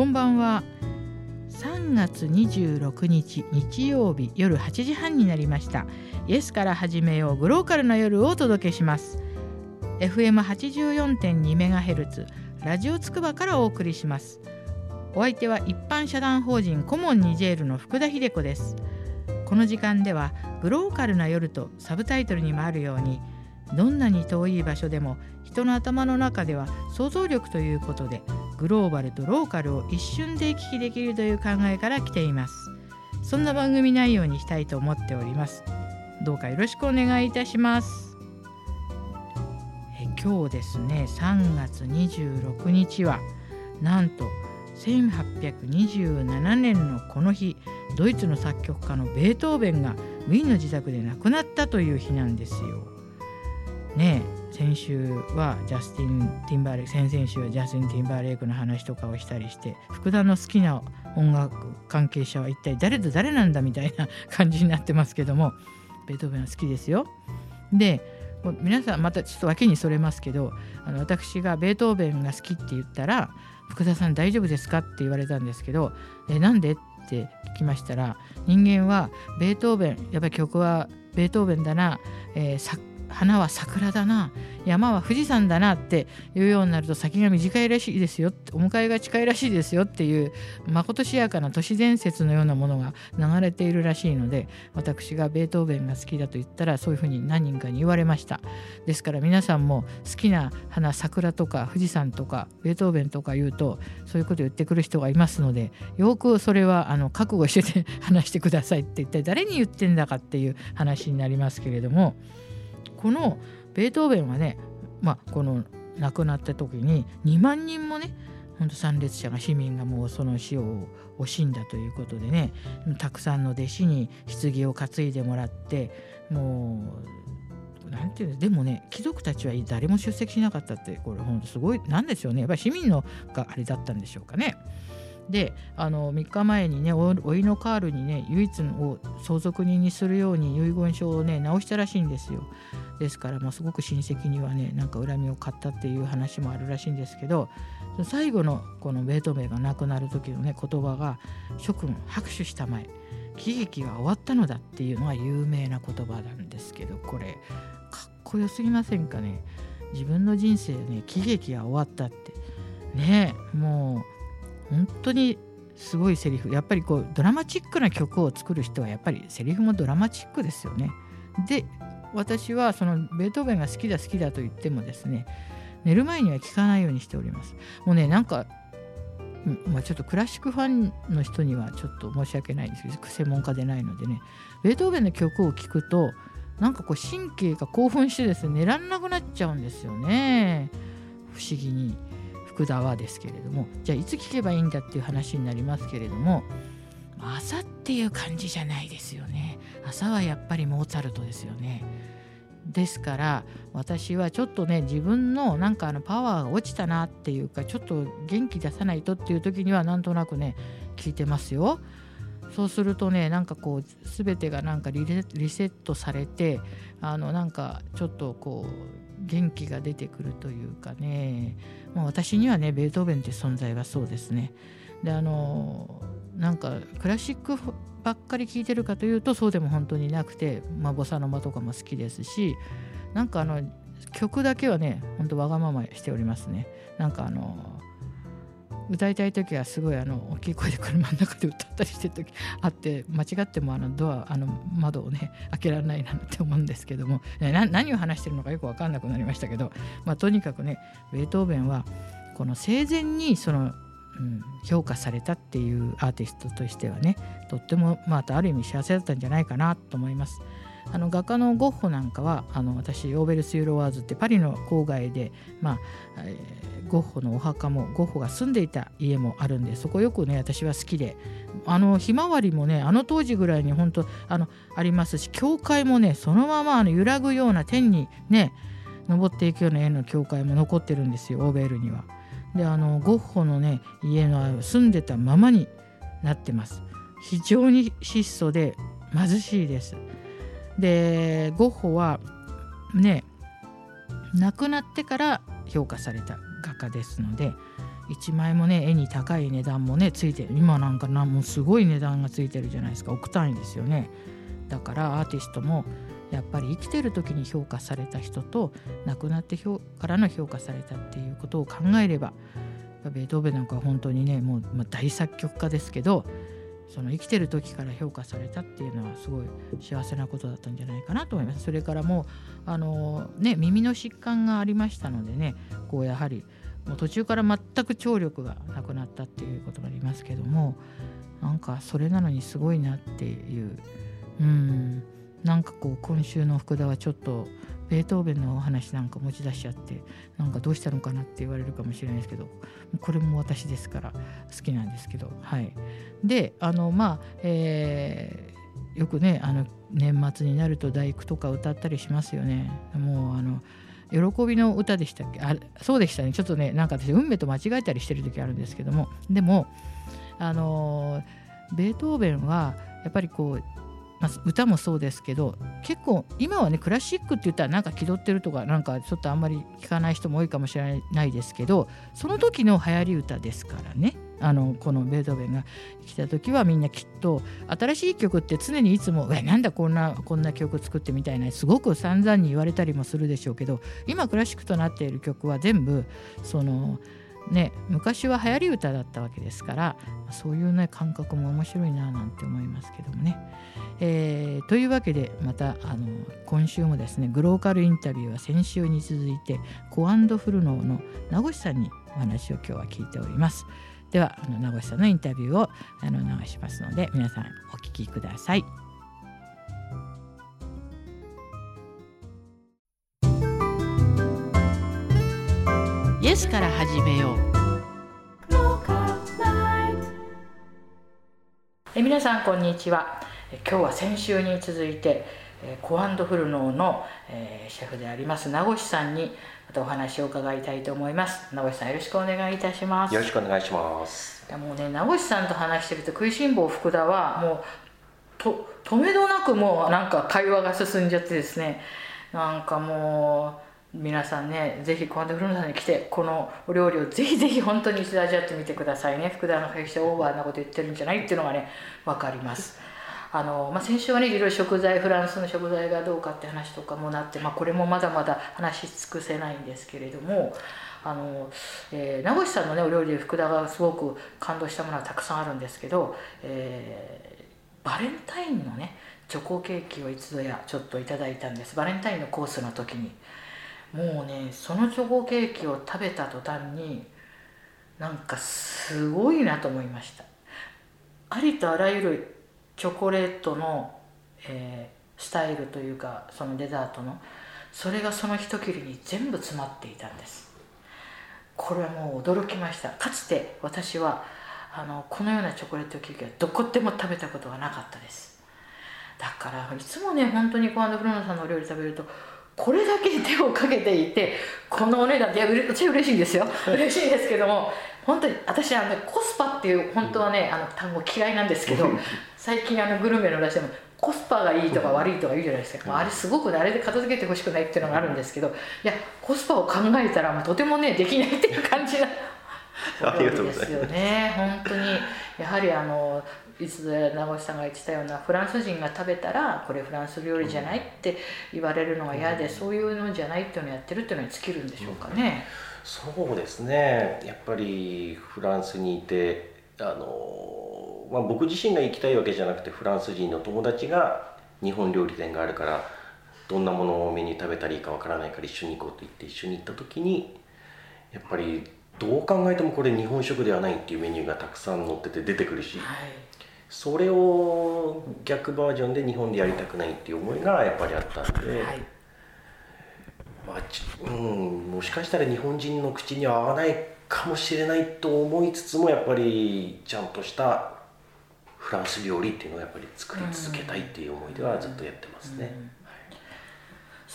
こんばんは。3月26日日曜日夜8時半になりました。イエスから始めようグローカルな夜をお届けします。FM84.2MHz ラジオつくばからお送りします。お相手は一般社団法人コモンニジェールの福田秀子です。この時間ではグローカルな夜とサブタイトルにもあるようにどんなに遠い場所でも人の頭の中では想像力ということでグローバルとローカルを一瞬で行き来できるという考えから来ています。そんな番組内容にしたいと思っております。どうかよろしくお願いいたします。え今日ですね3月26日はなんと1827年のこの日ドイツの作曲家のベートーベンがウィーンの自宅で亡くなったという日なんですよ。ね先週はジャスティン・ティンバーレイク先々週はジャスティン・ティンバーレイクの話とかをしたりして福田の好きな音楽関係者は一体誰と誰なんだみたいな感じになってますけどもベートーベンは好きですよ。で皆さんまたちょっと訳にそれますけどあの私がベートーベンが好きって言ったら「福田さん大丈夫ですか?」って言われたんですけど「えなんで?」って聞きましたら人間はベートーベンやっぱり曲はベートーベンだな、えー、花は桜だな山は富士山だなっていうようになると先が短いらしいですよお迎えが近いらしいですよっていうまことしやかな都市伝説のようなものが流れているらしいので私がベートーベンが好きだと言ったらそういうふうに何人かに言われました。ですから皆さんも好きな花桜とか富士山とかベートーベンとか言うとそういうこと言ってくる人がいますのでよくそれはあの覚悟してて 話してくださいって一体誰に言ってんだかっていう話になりますけれどもこのベートーベンはね、まあ、この亡くなった時に2万人もね本当参列者が市民がもうその死を惜しんだということでねたくさんの弟子に棺を担いでもらってもうなんていうのでもね貴族たちは誰も出席しなかったってこれ本当すごいなんですよねやっぱり市民のがあれだったんでしょうかね。であの3日前にねおいのカールにね唯一を相続人にするように遺言書をね直したらしいんですよ。ですから、まあ、すごく親戚にはねなんか恨みを買ったっていう話もあるらしいんですけど最後のこのベートーベンが亡くなる時のね言葉が「諸君拍手したまえ喜劇が終わったのだ」っていうのが有名な言葉なんですけどこれかっこよすぎませんかね？自分の人生ね喜劇が終わったってねもう本当にすごいセリフ。やっぱりこうドラマチックな曲を作る人はやっぱりセリフもドラマチックですよね。で私はそのベートーベンが好きだ好きだと言ってもですね寝る前には聞かないようにしております。もうねなんかまあ、ちょっとクラシックファンの人にはちょっと申し訳ないんですけど専門家でないのでね。ベートーベンの曲を聴くとなんかこう神経が興奮してですね寝らんなくなっちゃうんですよね。不思議に。福田はですけれどもじゃあいつ聴けばいいんだっていう話になりますけれども朝っていう感じじゃないですよね。朝はやっぱりモーツァルトですよね。ですから私はちょっとね自分のなんかあのパワーが落ちたなっていうかちょっと元気出さないとっていう時にはなんとなくね聞いてますよ。そうするとねなんかこう全てがなんかリセットされてあのなんかちょっとこう元気が出てくるというかね、まあ、私にはねベートーベンって存在はそうですね。であのなんかクラシックばっかり聴いてるかというとそうでも本当になくて、まあ、ボサノマとかも好きですしなんかあの曲だけはねほんとわがまましておりますねなんかあの歌いたい時はすごいあの大きい声で車の中で歌ったりしてる時あって間違ってもあのドアあの窓をね開けられないなって思うんですけども何を話してるのかよく分かんなくなりましたけど、まあ、とにかくねベートーベンはこの生前にそのうん、評価されたっていうアーティストとしてはねとってもまたある意味幸せだったんじゃないかなと思います。あの画家のゴッホなんかはあの私オーベルス・ユーロワーズってパリの郊外で、まあえー、ゴッホのお墓もゴッホが住んでいた家もあるんでそこよくね私は好きであのひまわりもねあの当時ぐらいに本当あのありますし教会もねそのままあの揺らぐような天にね登っていくような絵の教会も残ってるんですよオーベルには。であのゴッホのね家の住んでたままになってます非常に質素で貧しいですでゴッホはね亡くなってから評価された画家ですので1枚もね絵に高い値段もねついてる今なんかなもうすごい値段がついてるじゃないですか。億単位ですよね。だからアーティストもやっぱり生きてる時に評価された人と亡くなってからの評価されたっていうことを考えればベートーベンなんかは本当にねもう、ま、大作曲家ですけどその生きてる時から評価されたっていうのはすごい幸せなことだったんじゃないかなと思います。それからもうあの、ね、耳の疾患がありましたのでねこうやはりもう途中から全く聴力がなくなったっていうことがありますけどもなんかそれなのにすごいなっていううんなんかこう今週の福田はちょっとベートーベンのお話なんか持ち出しちゃってなんかどうしたのかなって言われるかもしれないですけどこれも私ですから好きなんですけどはい。であのまあえー、よくねあの年末になると大工とか歌ったりしますよね。もうあの喜びの歌でしたっけ？あそうでしたね。ちょっとねなんか私運命と間違えたりしてる時あるんですけども。でもあのベートーベンはやっぱりこうまあ、歌もそうですけど結構今はねクラシックって言ったらなんか気取ってるとかなんかちょっとあんまり聞かない人も多いかもしれないですけどその時の流行り歌ですからね。あのこのベートーベンが来た時はみんなきっと新しい曲って常にいつも「えなんだこんなこんな曲作ってみたいな」すごく散々に言われたりもするでしょうけど今クラシックとなっている曲は全部そのね昔は流行り歌だったわけですからそういうね感覚も面白いななんて思いますけどもね。えー、というわけでまたあの今週もですねグローカルインタビューは先週に続いてコアンドフルノーの名越さんにお話を今日は聞いております。ではあの名越さんのインタビューをあの流しますので皆さんお聞きください。イエスから始めよう。え皆さんこんにちは。今日は先週に続いてコアンドフルノーの、えー、シェフであります名越さんにまたお話を伺いたいと思います名越さんよろしくお願いいたしますよろしくお願いしますもうね名越さんと話してると食いしん坊福田はもうと止めどなくもうなんか会話が進んじゃってですねなんかもう皆さんねぜひコアンドフルノさんに来てこのお料理をぜひぜひ本当に一度味わってみてくださいね。福田の決してオーバーなこと言ってるんじゃないっていうのがね分かります。あの、まあ、先週はねいろいろ食材フランスの食材がどうかって話とかもなって、まあ、これもまだまだ話し尽くせないんですけれどもあの、えー、名越さんのねお料理で福田がすごく感動したものはたくさんあるんですけど、えー、バレンタインのねチョコケーキを一度やちょっといただいたんです。バレンタインのコースの時に。もうねそのチョコケーキを食べた途端になんかすごいなと思いました。ありとあらゆるチョコレートの、えー、スタイルというかそのデザートのそれがその一切れに全部詰まっていたんです。これはもう驚きました。かつて私はあのこのようなチョコレートケーキはどこでも食べたことがなかったです。だからいつもね本当にコアンドフローナさんのお料理食べるとこれだけ手をかけていてこのお値段で私は嬉しいんですよ。嬉しいですけども本当に私はねコスパっていう本当はねあの単語嫌いなんですけど最近あのグルメの出してもコスパがいいとか悪いとか言うじゃないですか、まあ、あれすごくねあれで片付けてほしくないっていうのがあるんですけどいやコスパを考えたら、まあ、とてもねできないっていう感じなありがとうございますよね。本当に。やはりあのいつ名越さんが言ってたようなフランス人が食べたらこれフランス料理じゃないって言われるのが嫌で、そういうのじゃないっていうのをやってるっていうのに尽きるんでしょうかね。そうですね。やっぱりフランスにいてあの、まあ、僕自身が行きたいわけじゃなくてフランス人の友達が日本料理店があるからどんなものをメニュー食べたらいいかわからないから一緒に行こうと言って一緒に行った時にやっぱりどう考えてもこれ日本食ではないっていうメニューがたくさん載ってて出てくるし、はい、それを逆バージョンで日本でやりたくないっていう思いがやっぱりあったんで。はいまあ、うん、もしかしたら日本人の口には合わないかもしれないと思いつつもやっぱりちゃんとしたフランス料理っていうのをやっぱり作り続けたいっていう思いではずっとやってますね。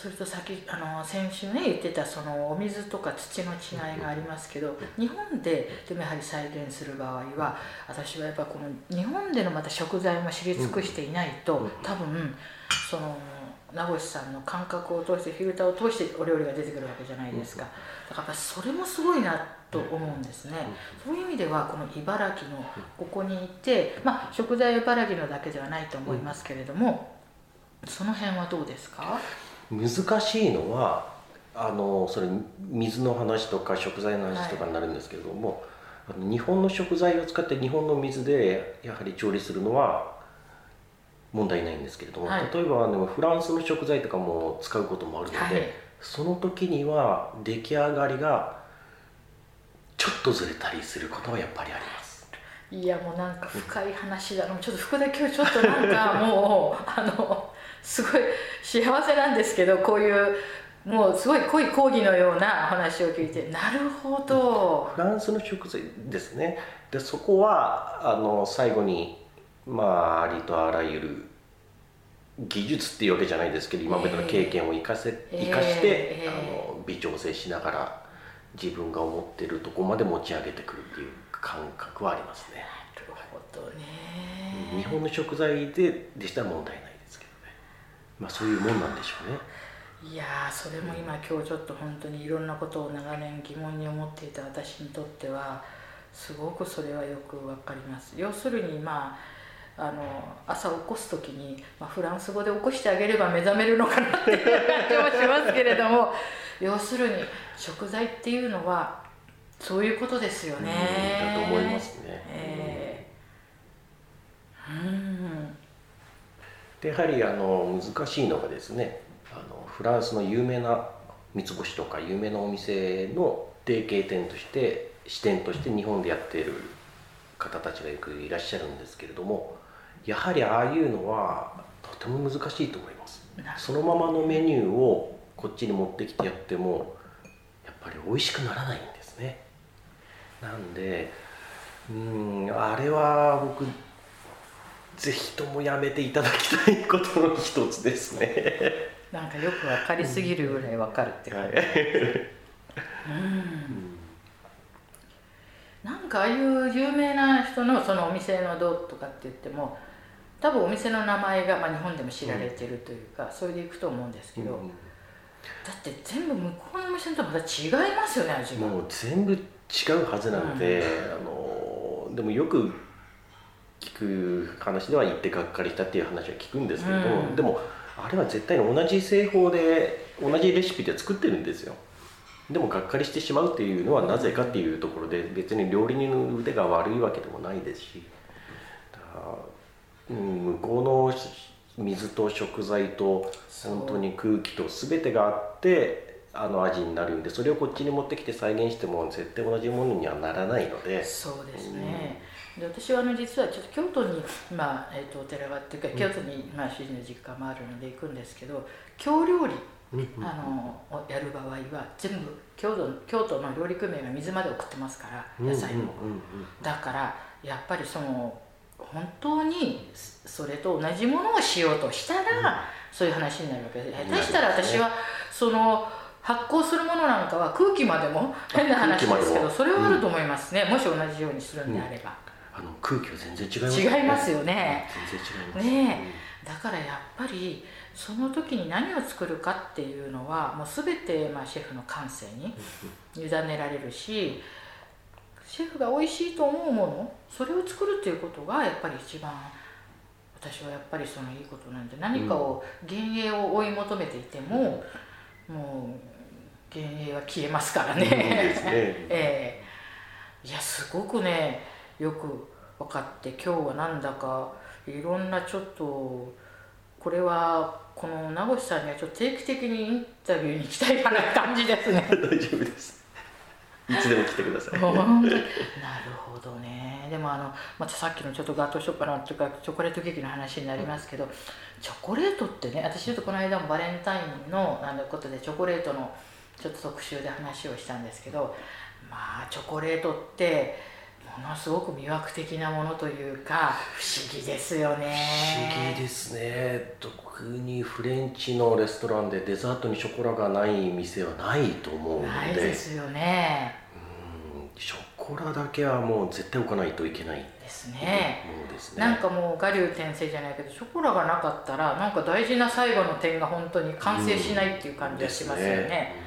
それと先あの先週ね言ってたそのお水とか土の違いがありますけど日本ででもやはり再現する場合は私はやっぱこの日本でのまた食材も知り尽くしていないと多分その名越さんの感覚を通してフィルターを通してお料理が出てくるわけじゃないですか、だからそれもすごいなと思うんですね、そういう意味ではこの茨城のここにいて、まあ、食材は茨城のだけではないと思いますけれども、その辺はどうですか？難しいのはあのそれ水の話とか食材の話とかになるんですけれども、はい、日本の食材を使って日本の水でやはり調理するのは問題ないんですけれども、はい、例えばあのフランスの食材とかも使うこともあるので、はい、その時には出来上がりがちょっとずれたりすることはやっぱりあります。いやもうなんか深い話だな、ちょっと福田今日ちょっとなんかもうあのすごい幸せなんですけどこういうもうすごい濃い講義のような話を聞いてなるほど。フランスの食材ですね。でそこはあの最後にまあありとあらゆる技術っていうわけじゃないですけど今までの経験を生かせ、えー、生かして、えー、あの微調整しながら自分が思ってるとこまで持ち上げてくるっていう感覚はありますね。なるほどね。日本の食材ででしたら問題まあそういうもんなんでしょうね。いやそれも今今日ちょっと本当にいろんなことを長年疑問に思っていた私にとってはすごくそれはよく分かります。要するにまああの朝起こす時に、まあ、フランス語で起こしてあげれば目覚めるのかなっていう感じもしますけれども 要するに食材っていうのはそういうことですよね。だと思いますね。えー、うんでやはりあの難しいのがですねあのフランスの有名な三つ星とか有名なお店の提携店として支店として日本でやっている方たちがよくいらっしゃるんですけれどもやはりああいうのはとても難しいと思います。そのままのメニューをこっちに持ってきてやってもやっぱり美味しくならないんですね。なんでうんあれは僕ぜひともやめていただきたいことの一つですね。なんかよく分かりすぎるぐらい分かるって感じ、うん。なんかああいう有名な人のそのお店のどうとかって言っても多分お店の名前が、まあ、日本でも知られてるというか、うん、それでいくと思うんですけど、うん、だって全部向こうのお店とまた違いますよね味が。もう全部違うはずなので、うん、あのでもよく聞く話では行ってがっかりしたっていう話は聞くんですけど、でもあれは絶対に同じ製法で同じレシピで作ってるんですよ。でもがっかりしてしまうっていうのはなぜかっていうところで別に料理人の腕が悪いわけでもないですしうん、向こうの水と食材と本当に空気と全てがあってあの味になるんでそれをこっちに持ってきて再現しても絶対同じものにはならないのでそうですね、うん、で私はあの実はちょっと京都に、まあえーと、お寺がっていうか京都に、まあ、主人の実家もあるので行くんですけど京料理あのやる場合は全部京都京都の料理組合が水まで送ってますから野菜も、だからやっぱりその本当にそれと同じものをしようとしたら、そういう話になるわけで下手したら私はその発酵するものなんかは空気までも変な話ですけどそれはあると思いますね、もし同じようにするんであれば、あの空気は全然違いますね。違いますよね。全然違います。ね、だからやっぱりその時に何を作るかっていうのはもう全てまあシェフの感性に委ねられるしシェフが美味しいと思うものそれを作るっていうことがやっぱり一番私はやっぱりそのいいことなんで何かを幻影を追い求めていても、もう幻影は消えますからね。ね。えー、いやすごくねよく分かって今日はなんだかいろんなちょっとこれはこの名越さんにはちょっと定期的にインタビューに行きたいかな感じですね。大丈夫です。いつでも来てください。なるほどね。でもあのまたさっきのちょっとガトーショコラというかチョコレートケーキの話になりますけど、チョコレートってね私ちょっとこの間もバレンタインのあのことでチョコレートのちょっと特集で話をしたんですけどまあチョコレートってものすごく魅惑的なものというか不思議ですよね。不思議ですね。特にフレンチのレストランでデザートにショコラがない店はないと思うので。ないですよね。うん。チョコラだけはもう絶対置かないといけない。ですね。ですね。なんかもう我流転生じゃないけどショコラがなかったらなんか大事な最後の点が本当に完成しないっていう感じがしますよね。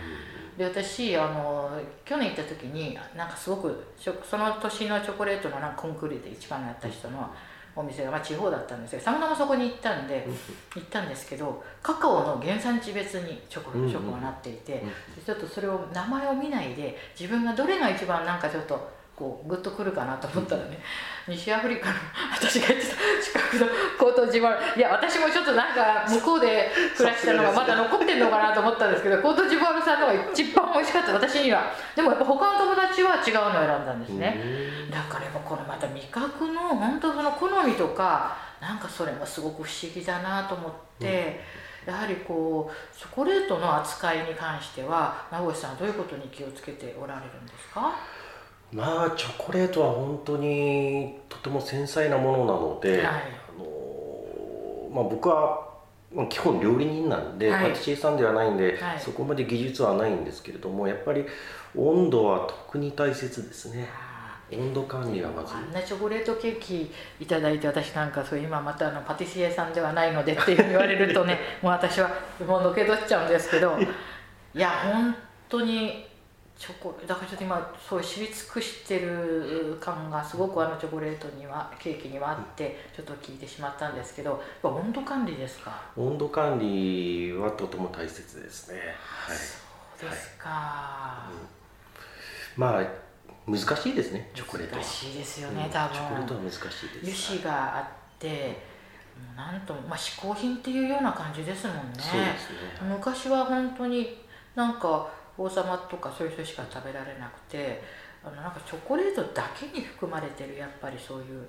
で私あの去年行った時になんかすごくその年のチョコレートのなんかコンクールで一番やった人のお店が、まあ、地方だったんですけどたまたまそこに行ったんで行ったんですけどカカオの原産地別にチョコチョコがなっていてちょっとそれを名前を見ないで自分がどれが一番なんかちょっとこうグッとくるかなと思ったらね、西アフリカの私が行ってた近くのコートジボワールいや私もちょっとなんか向こうで暮らしたのがまだ残ってんのかなと思ったんですけどコートジボワールさんのが一番美味しかった。私には。でもやっぱ他の友達は違うのを選んだんですね。だからやっぱこのまた味覚の本当その好みとかなんかそれもすごく不思議だなと思って、やはりこうチョコレートの扱いに関しては名越さんはどういうことに気をつけておられるんですか？まあチョコレートは本当にとても繊細なものなので、はい、まあ、僕は基本料理人なんで、はい、パティシエさんではないんで、はい、そこまで技術はないんですけれどもやっぱり温度は特に大切ですね。温度管理がまず。あんなチョコレートケーキいただいて私なんかそう今またあのパティシエさんではないのでって言われるとねもう私はもうのけどっちゃうんですけどいや本当にチョコだからちょっと今そう知り尽くしてる感がすごくあのチョコレートにはケーキにはあってちょっと聞いてしまったんですけど温度管理ですか？温度管理はとても大切ですね。はい。そうですか、はい。うん、まあ難しいですねチョコレート難しいですよね、うん、多分。チョコレートは難しいです。油脂があってなんとまあ嗜好品っていうような感じですもんね。そうですね。昔は本当になんか王様とかそういう人しか食べられなくてあのなんかチョコレートだけに含まれてるやっぱりそういう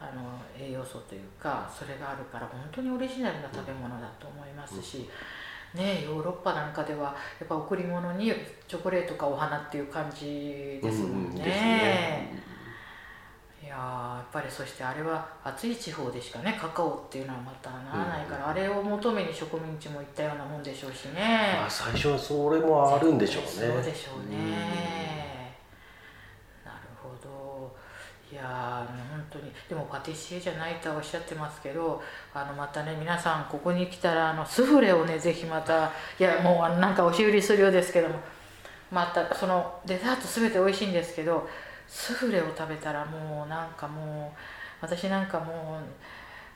あの栄養素というかそれがあるから本当にオリジナルな食べ物だと思いますし、ね、ヨーロッパなんかではやっぱ贈り物にチョコレートかお花っていう感じですもんね。いややっぱりそしてあれは暑い地方でしかねカカオっていうのはまたならないから、うん、あれを求めに植民地も行ったようなもんでしょうしね、まあ、最初はそれもあるんでしょうね。そうでしょうね、うん、なるほど。いや本当に。でもパティシエじゃないとはおっしゃってますけどあのまたね皆さんここに来たらあのスフレをねぜひまたいやもうなんか押し売りするようですけどもまたそのデザート全て美味しいんですけどスフレを食べたらもうなんかもう私なんかも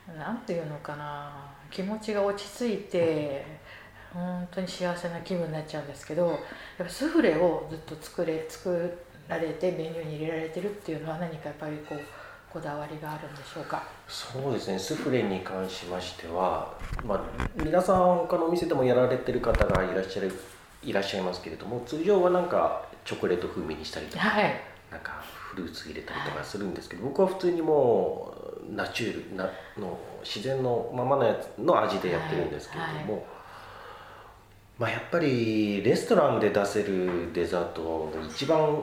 う何て言うのかな気持ちが落ち着いて本当に幸せな気分になっちゃうんですけどやっぱスフレをずっと作れ作られてメニューに入れられてるっていうのは何かやっぱりこうこだわりがあるんでしょうか？そうですね。スフレに関しましては、まあ、皆さん他のお店でもやられてる方がいらっしゃるいらっしゃいますけれども通常はなんかチョコレート風味にしたりとか、はい、なんかフルーツ入れたりとかするんですけど、僕は普通にもうナチュールなの自然のままのやつの味でやってるんですけれども、まあやっぱりレストランで出せるデザートの一番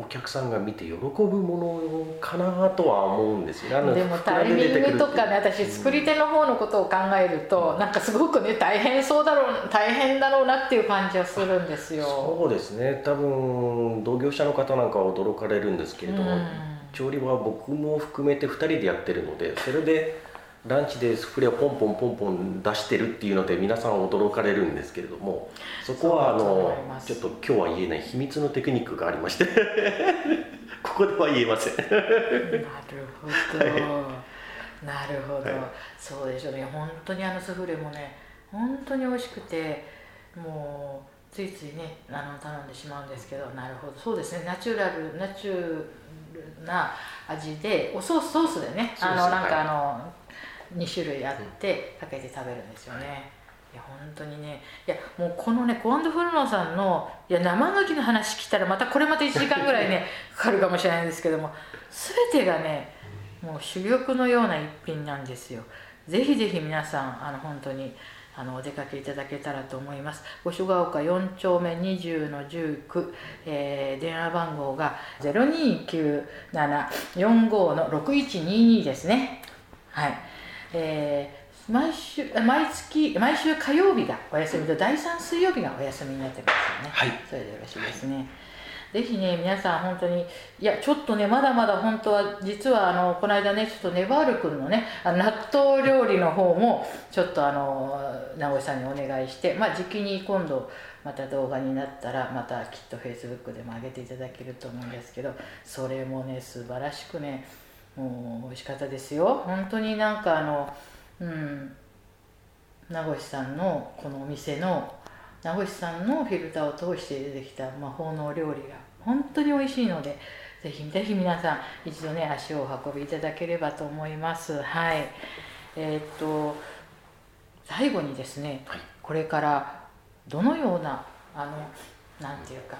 お客さんが見て喜ぶものかなとは思うんですよ。ねでもタイミングとかね私作り手の方のことを考えると、うん、なんかすごくね大変そうだろう 大変だろうなっていう感じはするんですよ。そうですね。多分同業者の方なんかは驚かれるんですけれども、うん、調理は僕も含めて2人でやってるのでそれでランチでスフレをポンポンポンポン出してるっていうので皆さん驚かれるんですけれどもそこはあのちょっと今日は言えない秘密のテクニックがありまして ここでは言えません。なるほど、はい、なるほど、はい、そうでしょうね。本当にあのスフレもね本当に美味しくてもうついついねあの頼んでしまうんですけどなるほど。そうですね。ナチュラルナチュな味でおソースソースでねあのなんかあの、2種類あってかけて食べるんですよね。いや本当にねいやもうこのねコアンドフルノーさんのいや生牡蠣の話聞いたらまたこれまた1時間ぐらいね かかるかもしれないんですけども全てがねもう珠玉のような一品なんですよ。ぜひぜひ皆さんあの本当にあのお出かけいただけたらと思います。五所ヶ丘4丁目20の19、えー、電話番号が029745の6122ですね。はい。えー、毎週毎月毎週火曜日がお休みと第3水曜日がお休みになってますよね。はい。それでよろしいですね。ぜひね皆さん本当にいやちょっとねまだまだ本当は実はあのこの間ねちょっとネバール君のねあの納豆料理の方もちょっとあの名越さんにお願いしてまあ時期に今度また動画になったらまたきっとフェイスブックでも上げていただけると思うんですけどそれもね素晴らしくね美味しかったですよ。本当になんかあのうん名越さんのこのお店の名越さんのフィルターを通して出てきた魔法の料理が本当に美味しいのでぜひぜひ皆さん一度ね足をお運びいただければと思います。はい。えー、っと最後にですね、はい、これからどのようなあのなんていうか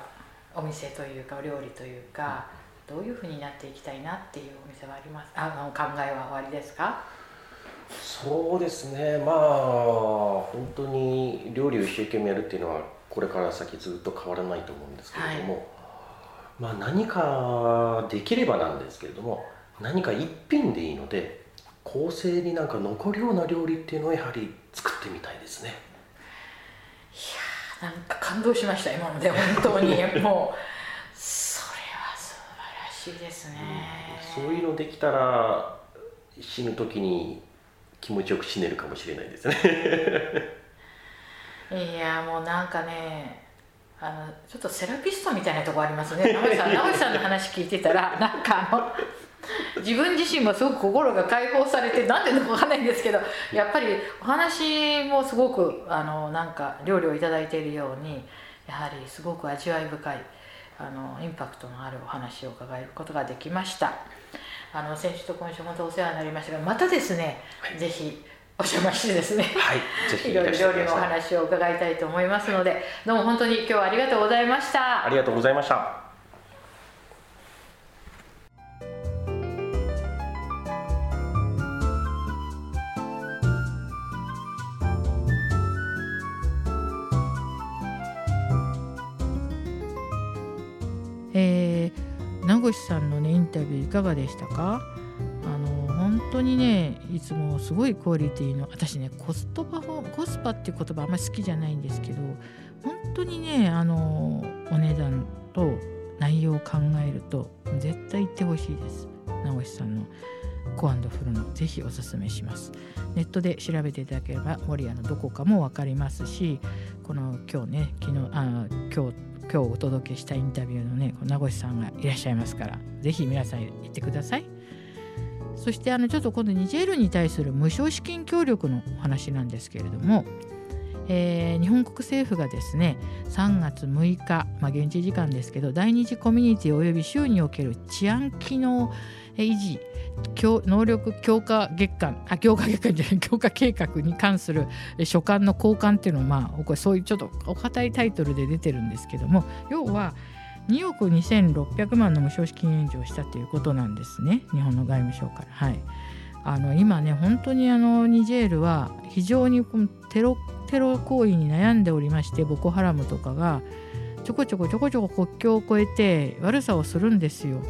お店というかお料理というかどういうふうになっていきたいなっていうお店はあります？あの考えは終わりですか？そうですね。まあ本当に料理を一生懸命やるっていうのはこれから先ずっと変わらないと思うんですけれども、はい、まあ何かできればなんですけれども何か一品でいいので構成になんか残るような料理っていうのをやはり作ってみたいですね。いやなんか感動しました今ので本当に。もうしいですね、うん、そういうのできたら死ぬ時に気持ちよく死ねるかもしれないですね。いやもうなんかねあのちょっとセラピストみたいなとこありますね。直井さん 直井さんの話聞いてたらなんかあの自分自身もすごく心が解放されてなんでのか分かんないんですけどやっぱりお話もすごくあのなんか料理を頂いているようにやはりすごく味わい深いあのインパクトのあるお話を伺えることができました。あの先週と今週本当お世話になりましたがまたですね、はい、ぜひお邪魔してですね、はい、ぜひいろいろ料理のお話を伺いたいと思いますのでどうも本当に今日はありがとうございました。ありがとうございましたえ名越さんのねインタビューいかがでしたか？あの本当にねいつもすごいクオリティの私ねコストパフォコスパっていう言葉あんまり好きじゃないんですけど本当にねあのお値段と内容を考えると絶対行ってほしいです。名越さんのコアンドフルのぜひおすすめします。ネットで調べていただければ守谷のどこかも分かりますしこの今日ね昨日あ今日今日お届けしたインタビューのね名越さんがいらっしゃいますから是非皆さん行ってください。そしてあのちょっと今度ニジェールに対する無償資金協力のお話なんですけれども、えー、日本国政府がですね3月6日、まあ、現地時間ですけど第2次コミュニティ及び州における治安機能維持能力強化月間あ強化月間じゃない強化計画に関する書簡の交換っていうのをまあこれそういうちょっとお堅いタイトルで出てるんですけども要は2億2600万の無償資金援助をしたということなんですね日本の外務省から。はいあの今ね本当にあのニジェールは非常にテロテロ行為に悩んでおりましてボコハラムとかがちょこちょこちょこちょこ国境を越えて悪さをするんですよ。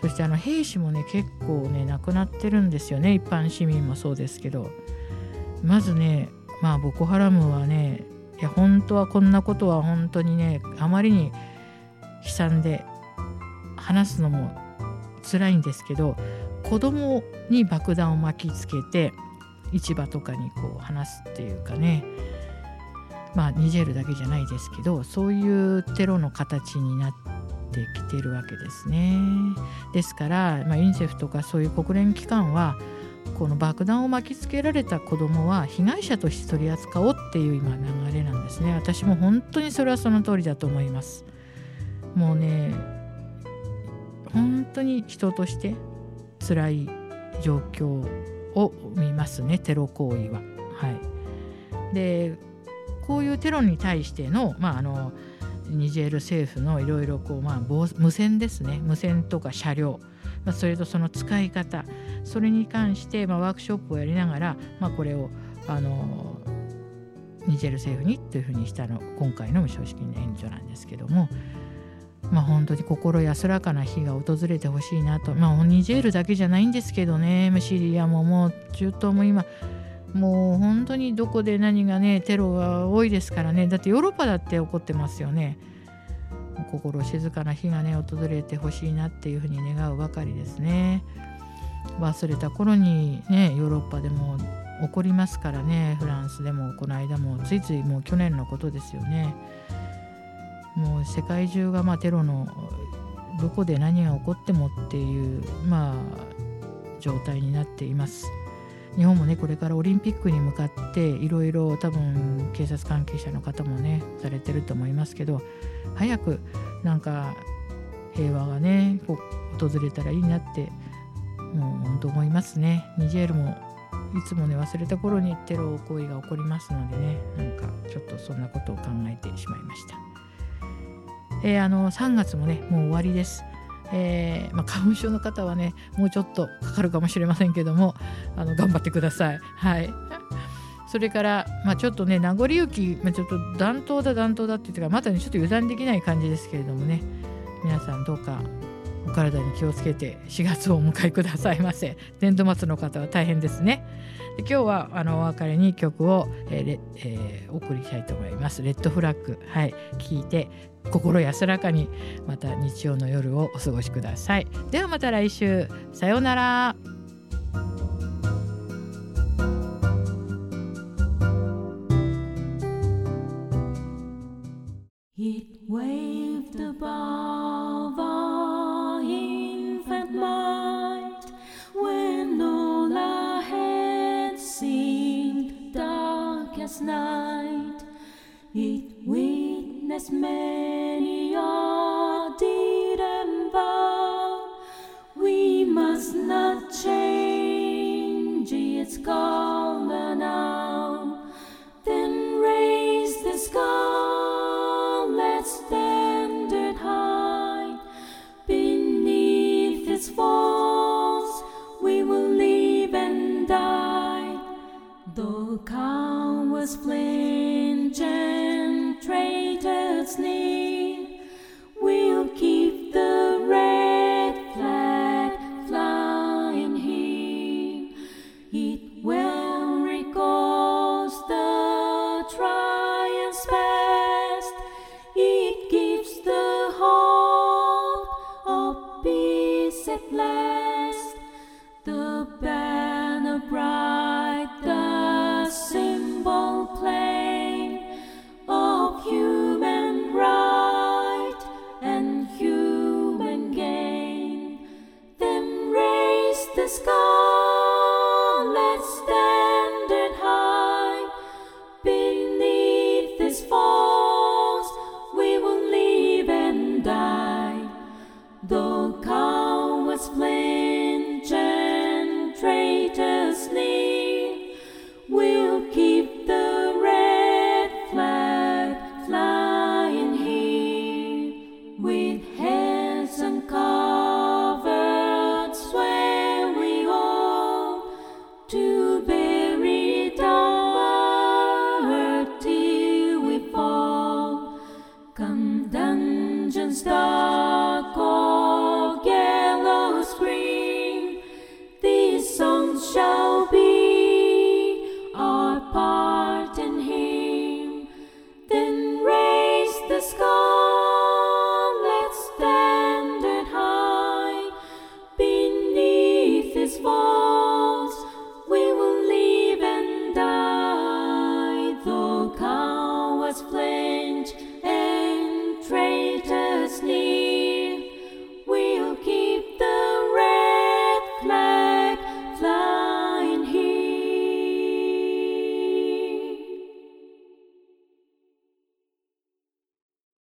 そしてあの兵士もね結構ね亡くなってるんですよね。一般市民もそうですけど。まずねまあボコハラムはねいや本当はこんなことは本当にねあまりに悲惨で話すのも辛いんですけど子供に爆弾を巻きつけて市場とかにこう話すっていうかね。まあニジェールだけじゃないですけどそういうテロの形になってててきてるわけですね。ですから、まあ、ユニセフとかそういう国連機関はこの爆弾を巻きつけられた子どもは被害者として取り扱おうっていう今流れなんですね。私も本当にそれはその通りだと思います。もうね本当に人として辛い状況を見ますねテロ行為は。はい、でこういうテロに対しての,、まあ、あのニジェール政府のいろいろ、無線ですね。無線とか車両、まあ、それとその使い方。それに関して、まあ、ワークショップをやりながら、まあ、これをあのニジェール政府にというふうにしたの今回の無償資金の援助なんですけども。まあ、本当に心安らかな日が訪れてほしいなと、まあ、ニジェールだけじゃないんですけどね。シリアももう中東も今もう本当にどこで何がねテロが多いですからねだってヨーロッパだって起こってますよね心静かな日がね訪れてほしいなっていうふうに願うばかりですね。忘れた頃にねヨーロッパでも起こりますからねフランスでもこの間もついついもう去年のことですよね。もう世界中がまあテロのどこで何が起こってもっていうまあ状態になっています。日本もねこれからオリンピックに向かっていろいろ多分警察関係者の方もねされてると思いますけど早くなんか平和がねこう訪れたらいいなってもう本当思いますね。ニジェールもいつもね忘れた頃にテロ行為が起こりますのでねなんかちょっとそんなことを考えてしまいました。えー、あの3月もねもう終わりです。えー、まあ、花粉症の方はねもうちょっとかかるかもしれませんけどもあの頑張ってください。はい。それから、まあ、ちょっとね名残雪、まあ、ちょっと暖冬だ暖冬だって言ってからまだねちょっと油断できない感じですけれどもね。皆さんどうかお体に気をつけて4月をお迎えくださいませ。年度末の方は大変ですね。で今日はあのお別れに曲を、えーえー、お送りしたいと思います。レッドフラッグ。はい。聞いて心安らかにまた日曜の夜をお過ごしください。ではまた来週。さようなら。Night